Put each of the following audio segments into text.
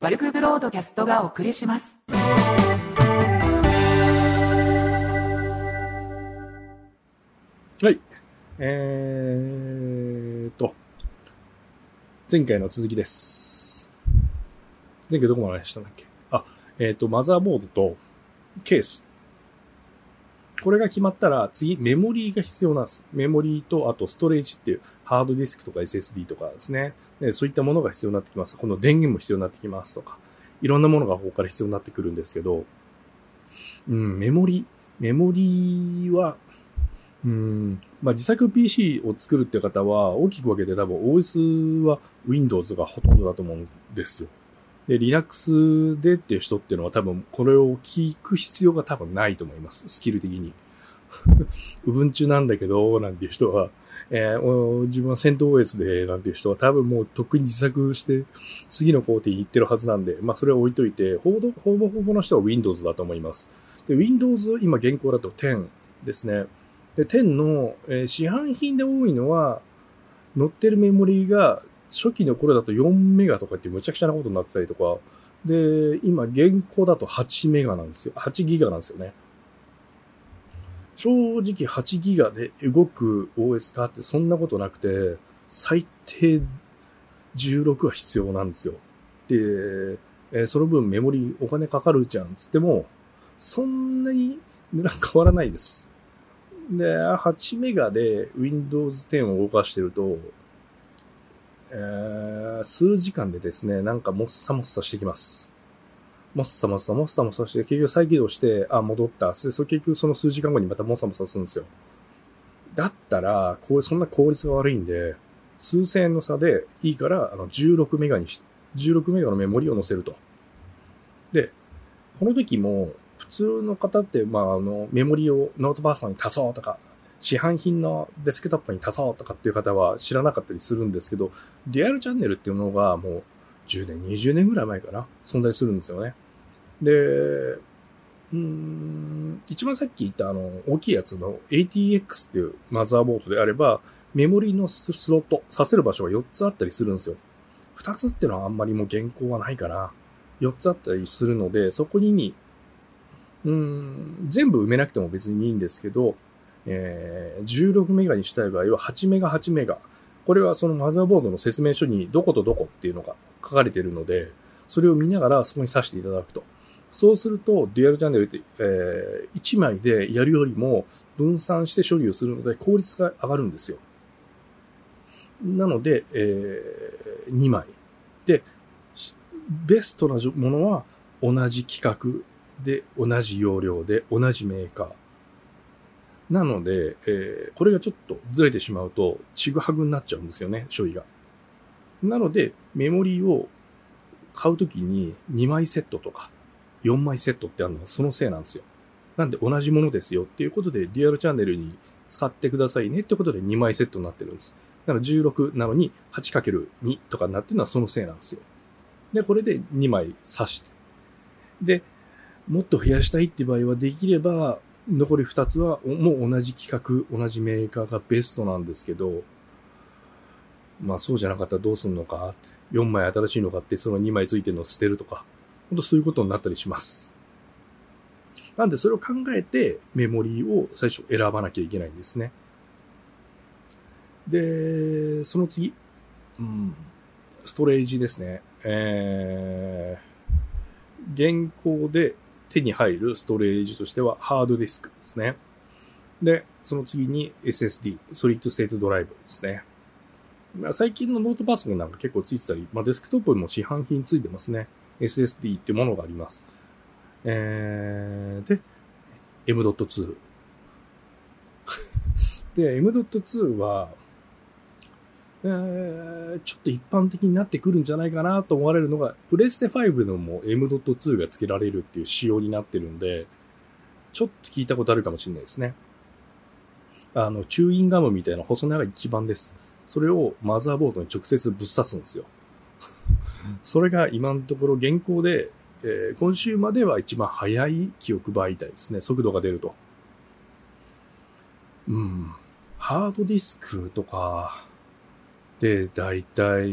バルクブロードキャストがお送りします。はい。えーと、前回の続きです。前回どこまでしたんだっけ？あ、えーっと、マザーボードとケース。これが決まったら、次、メモリーが必要なんです。メモリーと、あと、ストレージっていう、ハードディスクとか SSD とかですね。でそういったものが必要になってきます。この電源も必要になってきますとか。いろんなものがここから必要になってくるんですけど、うん、メモリ、メモリは、うん、まあ自作 PC を作るって方は、大きく分けて多分 OS は Windows がほとんどだと思うんですよ。で、Linux でっていう人っていうのは多分これを聞く必要が多分ないと思います。スキル的に。Ubuntu なんだけど、なんていう人は、えー自分は戦闘 OS で、なんていう人は多分もうとっくに自作して、次の工程に行ってるはずなんで、まあそれは置いといて、ほぼほぼほぼの人は Windows だと思います。で、Windows、今現行だと10ですね。で、10の、えー市販品で多いのは、乗ってるメモリーが初期の頃だと4メガとかってむちゃくちゃなことになってたりとか、で、今現行だと8メガなんですよ。8ギガなんですよね。正直8ギガで動く OS 化ってそんなことなくて、最低16は必要なんですよ。で、えーその分メモリお金かかるじゃんつっても、そんなに値段変わらないです。で、8メガで Windows 10を動かしてると、えー数時間でですね、なんかもっさもっさしてきます。もっさもっさもっさもっさして、結局再起動して、あ、戻った。で、そ結局その数時間後にまたもっさもさするんですよ。だったら、こう、そんな効率が悪いんで、数千円の差でいいから、あの、16メガにし、16メガのメモリを載せると。で、この時も、普通の方って、まあ、あの、メモリをノートパソコンに足そうとか、市販品のデスクトップに足そうとかっていう方は知らなかったりするんですけど、デュアルチャンネルっていうのがもう10年、20年ぐらい前かな、存在するんですよね。で、うーん、一番さっき言ったあの、大きいやつの ATX っていうマザーボードであれば、メモリのスロット、させる場所が4つあったりするんですよ。2つってのはあんまりもう原稿はないかな。4つあったりするので、そこに、うーん、全部埋めなくても別にいいんですけど、えー16メガにしたい場合は8メガ8メガ。これはそのマザーボードの説明書にどことどこっていうのが書かれているので、それを見ながらそこに挿していただくと。そうすると、デュアルチャンネルって、えー1枚でやるよりも分散して処理をするので効率が上がるんですよ。なので、えー2枚。で、ベストなものは同じ規格で、同じ容量で、同じメーカー。なので、えーこれがちょっとずれてしまうと、ちぐはぐになっちゃうんですよね、処理が。なので、メモリーを買うときに2枚セットとか4枚セットってあるのはそのせいなんですよ。なんで同じものですよっていうことで、デュアルチャンネルに使ってくださいねってことで2枚セットになってるんです。だから16なのに 8×2 とかになってるのはそのせいなんですよ。で、これで2枚刺して。で、もっと増やしたいって場合はできれば、残り2つはもう同じ規格、同じメーカーがベストなんですけど、まあそうじゃなかったらどうすんのか、4枚新しいの買ってその2枚ついてるのを捨てるとか、ほんとそういうことになったりします。なんでそれを考えてメモリーを最初選ばなきゃいけないんですね。で、その次、うん、ストレージですね。えー、現行で手に入るストレージとしてはハードディスクですね。で、その次に SSD、ソリッドステートドライブですね。ま最近のノートパソコンなんか結構ついてたり、まあ、デスクトップにも市販品ついてますね。SSD ってものがあります。えー、で、M.2。で、M.2 は、えー、ちょっと一般的になってくるんじゃないかなと思われるのが、プレステ5のも M.2 が付けられるっていう仕様になってるんで、ちょっと聞いたことあるかもしれないですね。あの、チューインガムみたいな細長い基板です。それをマザーボードに直接ぶっ刺すんですよ。それが今のところ現行で、えー今週までは一番速い記憶媒体ですね。速度が出ると。うん。ハードディスクとかで、だいたい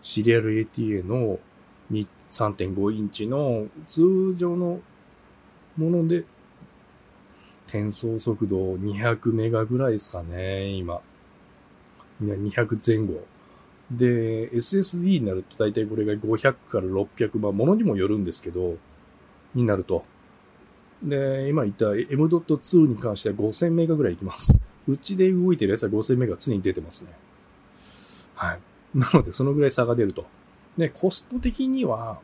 シリアル ATA の3.5インチの通常のもので、転送速度200メガぐらいですかね、今。200前後。で、SSD になると大体これが500から600、まあ、ものにもよるんですけど、になると。で、今言った M.2 に関しては5000メガぐらいいきます。うちで動いてるやつは5000メガ常に出てますね。はい。なので、そのぐらい差が出ると。で、コスト的には、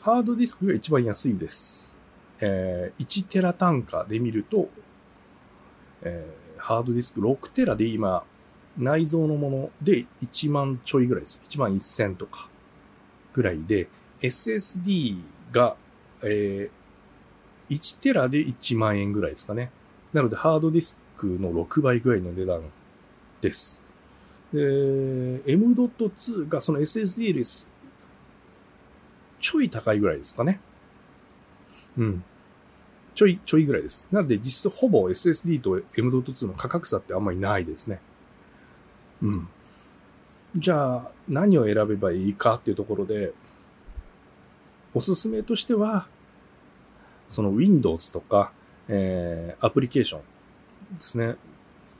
ハードディスクが一番安いです。えー、1テラ単価で見ると、えー、ハードディスク6テラで今、内蔵のもので1万ちょいぐらいです。1万1000とかぐらいで、SSD が、えー、1テラで1万円ぐらいですかね。なので、ハードディスクの6倍ぐらいの値段です。で、M.2 がその SSD です。ちょい高いぐらいですかね。うん。ちょい、ちょいぐらいです。なので実質ほぼ SSD と M.2 の価格差ってあんまりないですね。うん。じゃあ、何を選べばいいかっていうところで、おすすめとしては、その Windows とか、えー、アプリケーションですね。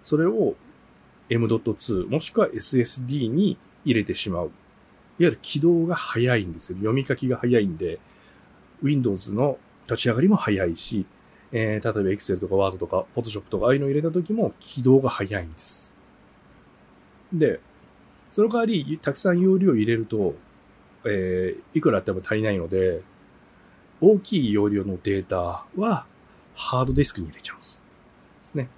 それを M.2 もしくは SSD に入れてしまう。いわゆる起動が早いんですよ。読み書きが早いんで、Windows の立ち上がりも早いし、えー、例えば Excel とか Word とか Photoshop とかああいうのを入れた時も起動が早いんです。で、その代わり、たくさん容量入れると、えー、いくらあっても足りないので、大きい容量のデータはハードディスクに入れちゃうんです。ですね。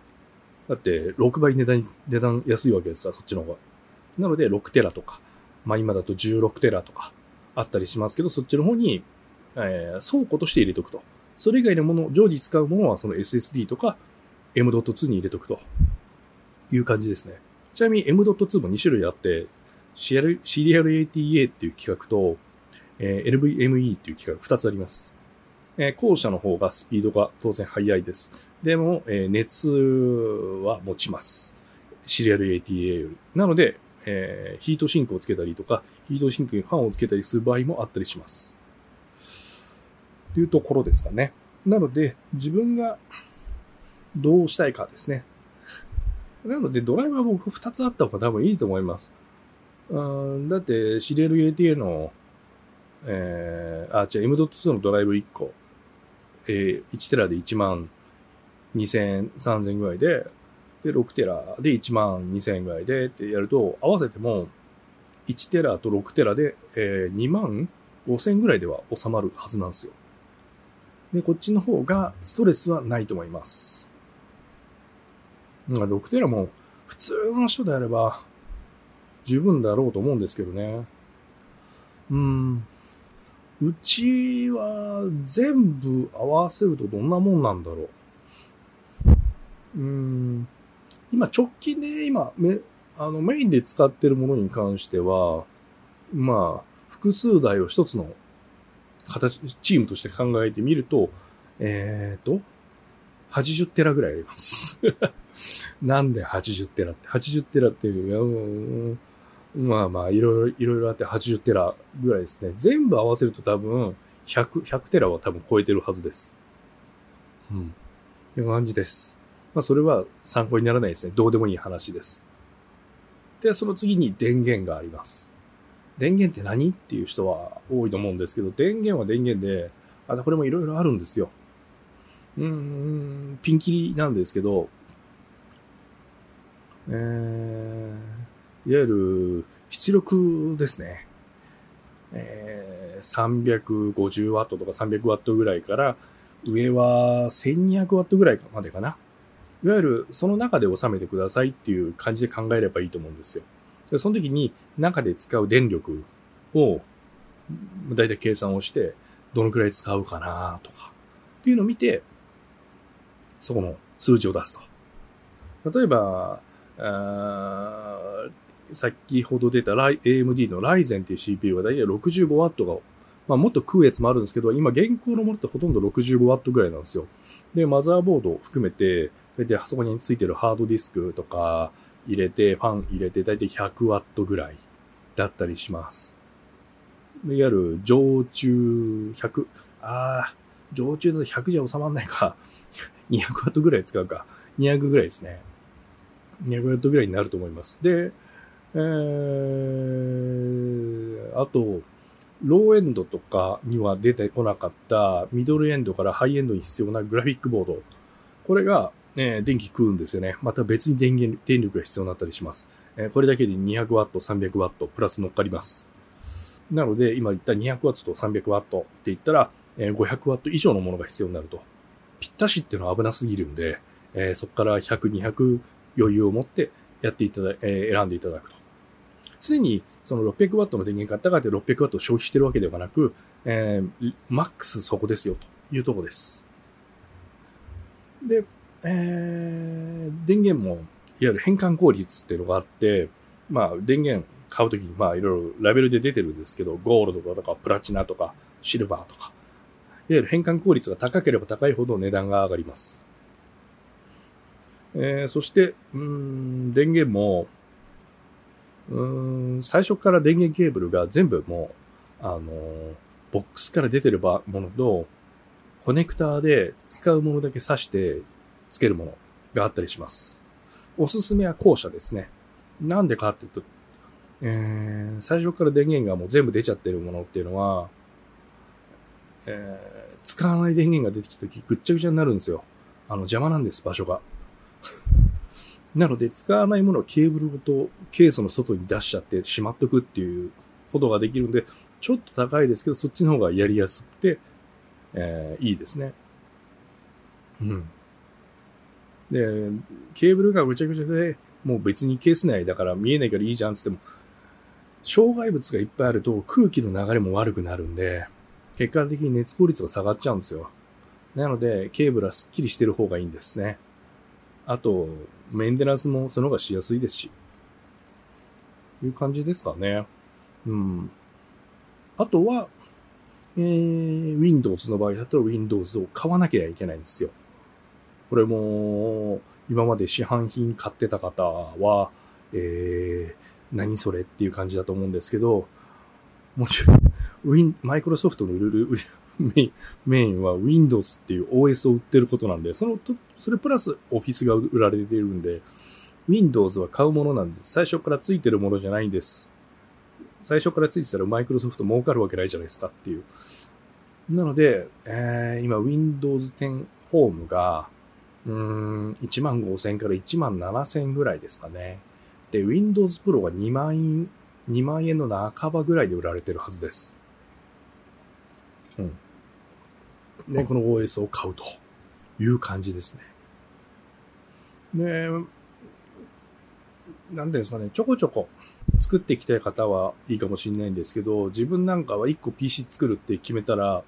だって、6倍値段、値段安いわけですから、そっちの方が。なので、6テラとか、まあ今だと16テラとかあったりしますけど、そっちの方に、えー、倉庫として入れておくと。それ以外のもの、常時使うものはその SSD とか M.2 に入れておくという感じですね。ちなみに M.2 も2種類あって、シリアル ATA っていう規格と、えー NVMe っていう規格2つあります。えー後者の方がスピードが当然速いです。でも、えー熱は持ちます。シリアル ATA より。なので、えーヒートシンクをつけたりとか、ヒートシンクにファンをつけたりする場合もあったりします。というところですかね。なので、自分がどうしたいかですね。なので、ドライバー僕2つあった方が多分いいと思います。うんだって、シリアル ATA の、えー、あ、じゃあ M.2 のドライブ1個、えー、1テラで1万2000、3000ぐらいで、で、6テラで1万2000円ぐらいでってやると、合わせても、1テラと6テラで、えー、2万5000ぐらいでは収まるはずなんですよ。で、こっちの方がストレスはないと思います。まあ、6テラも普通の人であれば十分だろうと思うんですけどね。うん。うちは全部合わせるとどんなもんなんだろう。うん。今直近で今め、あのメインで使ってるものに関しては、まあ、複数台を一つの形、チームとして考えてみると、えっ、と、80テラぐらいあります。なんで80テラって、80テラっていう、うんまあまあ、いろいろ、いろいろあって80テラぐらいですね。全部合わせると多分、100、100テラは多分超えてるはずです。うん。っていう感じです。まあ、それは参考にならないですね。どうでもいい話です。で、その次に電源があります。電源って何？っていう人は多いと思うんですけど、電源は電源で、あこれもいろいろあるんですよ。うーん、ピンキリなんですけど、えー、いわゆる出力ですね。えー、350W とか 300W ぐらいから、上は 1200W ぐらいまでかな。いわゆるその中で収めてくださいっていう感じで考えればいいと思うんですよ。でその時に中で使う電力をだいたい計算をして、どのくらい使うかなとか、っていうのを見て、そこの数字を出すと。例えば、あー先ほど出た AMD の Ryzen っていう CPU はだいたい 65W が、まあもっと食うやつもあるんですけど、今現行のものってほとんど 65W ぐらいなんですよ。で、マザーボードを含めて、だいたいそこについてるハードディスクとか入れて、ファン入れて、だいたい 100W ぐらいだったりします。いわゆる常駐100、ああ、常駐だと100じゃ収まんないか。200ワットぐらい使うか。200ぐらいですね。200ワットぐらいになると思います。で、えー、あと、ローエンドとかには出てこなかったミドルエンドからハイエンドに必要なグラフィックボード。これが、えー、電気食うんですよね。また別に電源、電力が必要になったりします。えー、これだけで 200W、300W プラス乗っかります。なので、今言った 200W と 300W って言ったら、えー、500W 以上のものが必要になると。ぴったしっていうのは危なすぎるんで、えー、そこから100、200余裕を持ってやっていただ、えー、選んでいただくと。常にその 600W の電源買ったからって 600W を消費してるわけではなく、えー、マックスそこですよというとこです。で、えー、電源も、いわゆる変換効率っていうのがあって、まあ、電源買うときに、まあ、いろいろラベルで出てるんですけど、ゴールドとかプラチナとかシルバーとか、いわゆる変換効率が高ければ高いほど値段が上がります。えー、そして、うん、電源も、うん、最初から電源ケーブルが全部もう、あのー、ボックスから出てるものと、コネクターで使うものだけ挿してつけるものがあったりします。おすすめは後者ですね。なんでかっていうと、えー、最初から電源がもう全部出ちゃってるものっていうのは、えー、使わない電源が出てきた時ぐっちゃぐちゃになるんですよ。あの邪魔なんです、場所が。なので、使わないものをケーブルごとケースの外に出しちゃってしまっとくっていうことができるんで、ちょっと高いですけど、そっちの方がやりやすくて、えー、いいですね。うん。で、ケーブルがぐちゃぐちゃで、もう別にケース内だから見えないからいいじゃんつっても、障害物がいっぱいあると空気の流れも悪くなるんで、結果的に熱効率が下がっちゃうんですよ。なので、ケーブルはスッキリしてる方がいいんですね。あと、メンテナンスもその方がしやすいですし。いう感じですかね。うん。あとは、えー、Windows の場合だと Windows を買わなきゃいけないんですよ。これも、今まで市販品買ってた方は、えー、何それっていう感じだと思うんですけど、もちろん、ウィン、マイクロソフトの売る メイン、は Windows っていう OS を売ってることなんで、そのと、それプラス Office が売られているんで、Windows は買うものなんです。最初から付いてるものじゃないんです。最初から付いてたらマイクロソフト儲かるわけないじゃないですかっていう。なので、えー、今 Windows 10 Home が、うーん、1万5000から1万7000ぐらいですかね。で、Windows Pro が2万円、2万円の半ばぐらいで売られてるはずです。うん。ね、この OS を買うという感じですね。ねなんですかね、ちょこちょこ作っていきたい方はいいかもしれないんですけど、自分なんかは1個 PC 作るって決めたら、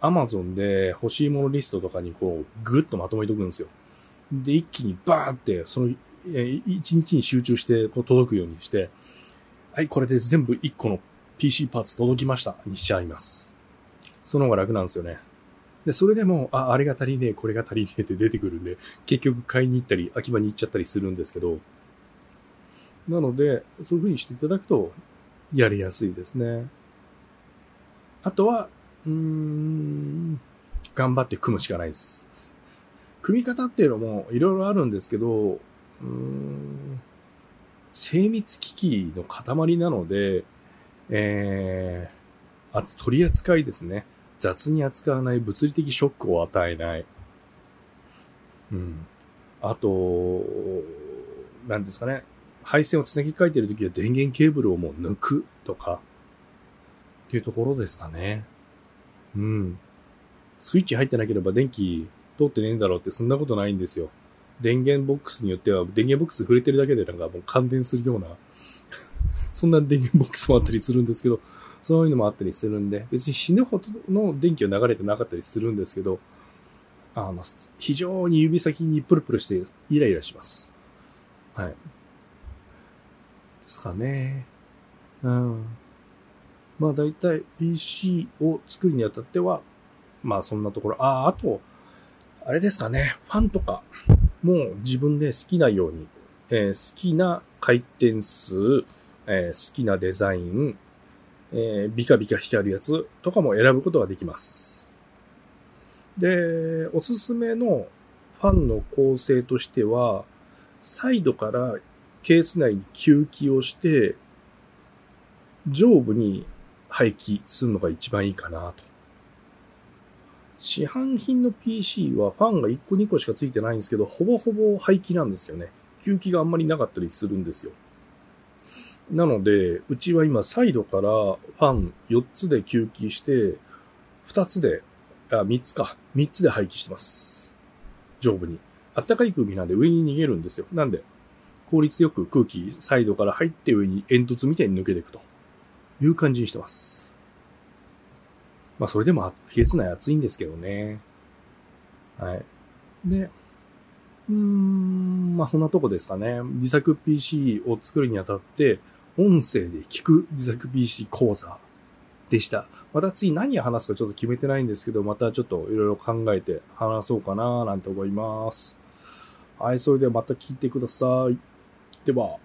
Amazon で欲しいものリストとかにこう、ぐっとまとめておくんですよ。で、一気にバーって、その、え一日に集中してこう届くようにして、はい、これで全部1個の PC パーツ届きましたにしちゃいます。その方が楽なんですよね。で、それでも、あ、あれが足りねえ、これが足りねえって出てくるんで、結局買いに行ったり、秋葉に行っちゃったりするんですけど、なので、そういう風にしていただくと、やりやすいですね。あとは、うーん、頑張って組むしかないです。組み方っていうのもいろいろあるんですけど、うーん、精密機器の塊なので、えー、取り扱いですね。雑に扱わない物理的ショックを与えない。うん。あと、何ですかね。配線をつなぎ替えてるときは電源ケーブルをもう抜くとか、っていうところですかね。うん。スイッチ入ってなければ電気通ってねえんだろうってそんなことないんですよ。電源ボックスによっては電源ボックス触れてるだけでなんかもう感電するような そんな電源ボックスもあったりするんですけど、そういうのもあったりするんで、別に死ぬほどの電気は流れてなかったりするんですけど、あの、非常に指先にプルプルしてイライラします。はい。ですかね。うん。まあ大体 PC を作るにあたっては、まあそんなところ。ああ、あと、あれですかね。ファンとかもう自分で好きなように、えー、好きな回転数、えー、好きなデザイン、えービカビカ光るやつとかも選ぶことができます。で、おすすめのファンの構成としては、サイドからケース内に吸気をして、上部に排気するのが一番いいかなと。市販品の PC はファンが1個2個しかついてないんですけど、ほぼほぼ排気なんですよね。吸気があんまりなかったりするんですよ。なので、うちは今サイドからファン4つで吸気して、2つで、あ、3つか。3つで排気してます。上部に。あったかい空気なんで上に逃げるんですよ。なんで、効率よく空気サイドから入って上に煙突みたいに抜けていくという感じにしてます。まあそれでも冷えつない暑いんですけどね。はい。で、うーん、まあそんなとこですかね。自作 PC を作るにあたって、音声で聞く自作 PC 講座でした。また次何を話すかちょっと決めてないんですけど、またちょっといろいろ考えて話そうかななんて思います。はい、それではまた聞いてください。では。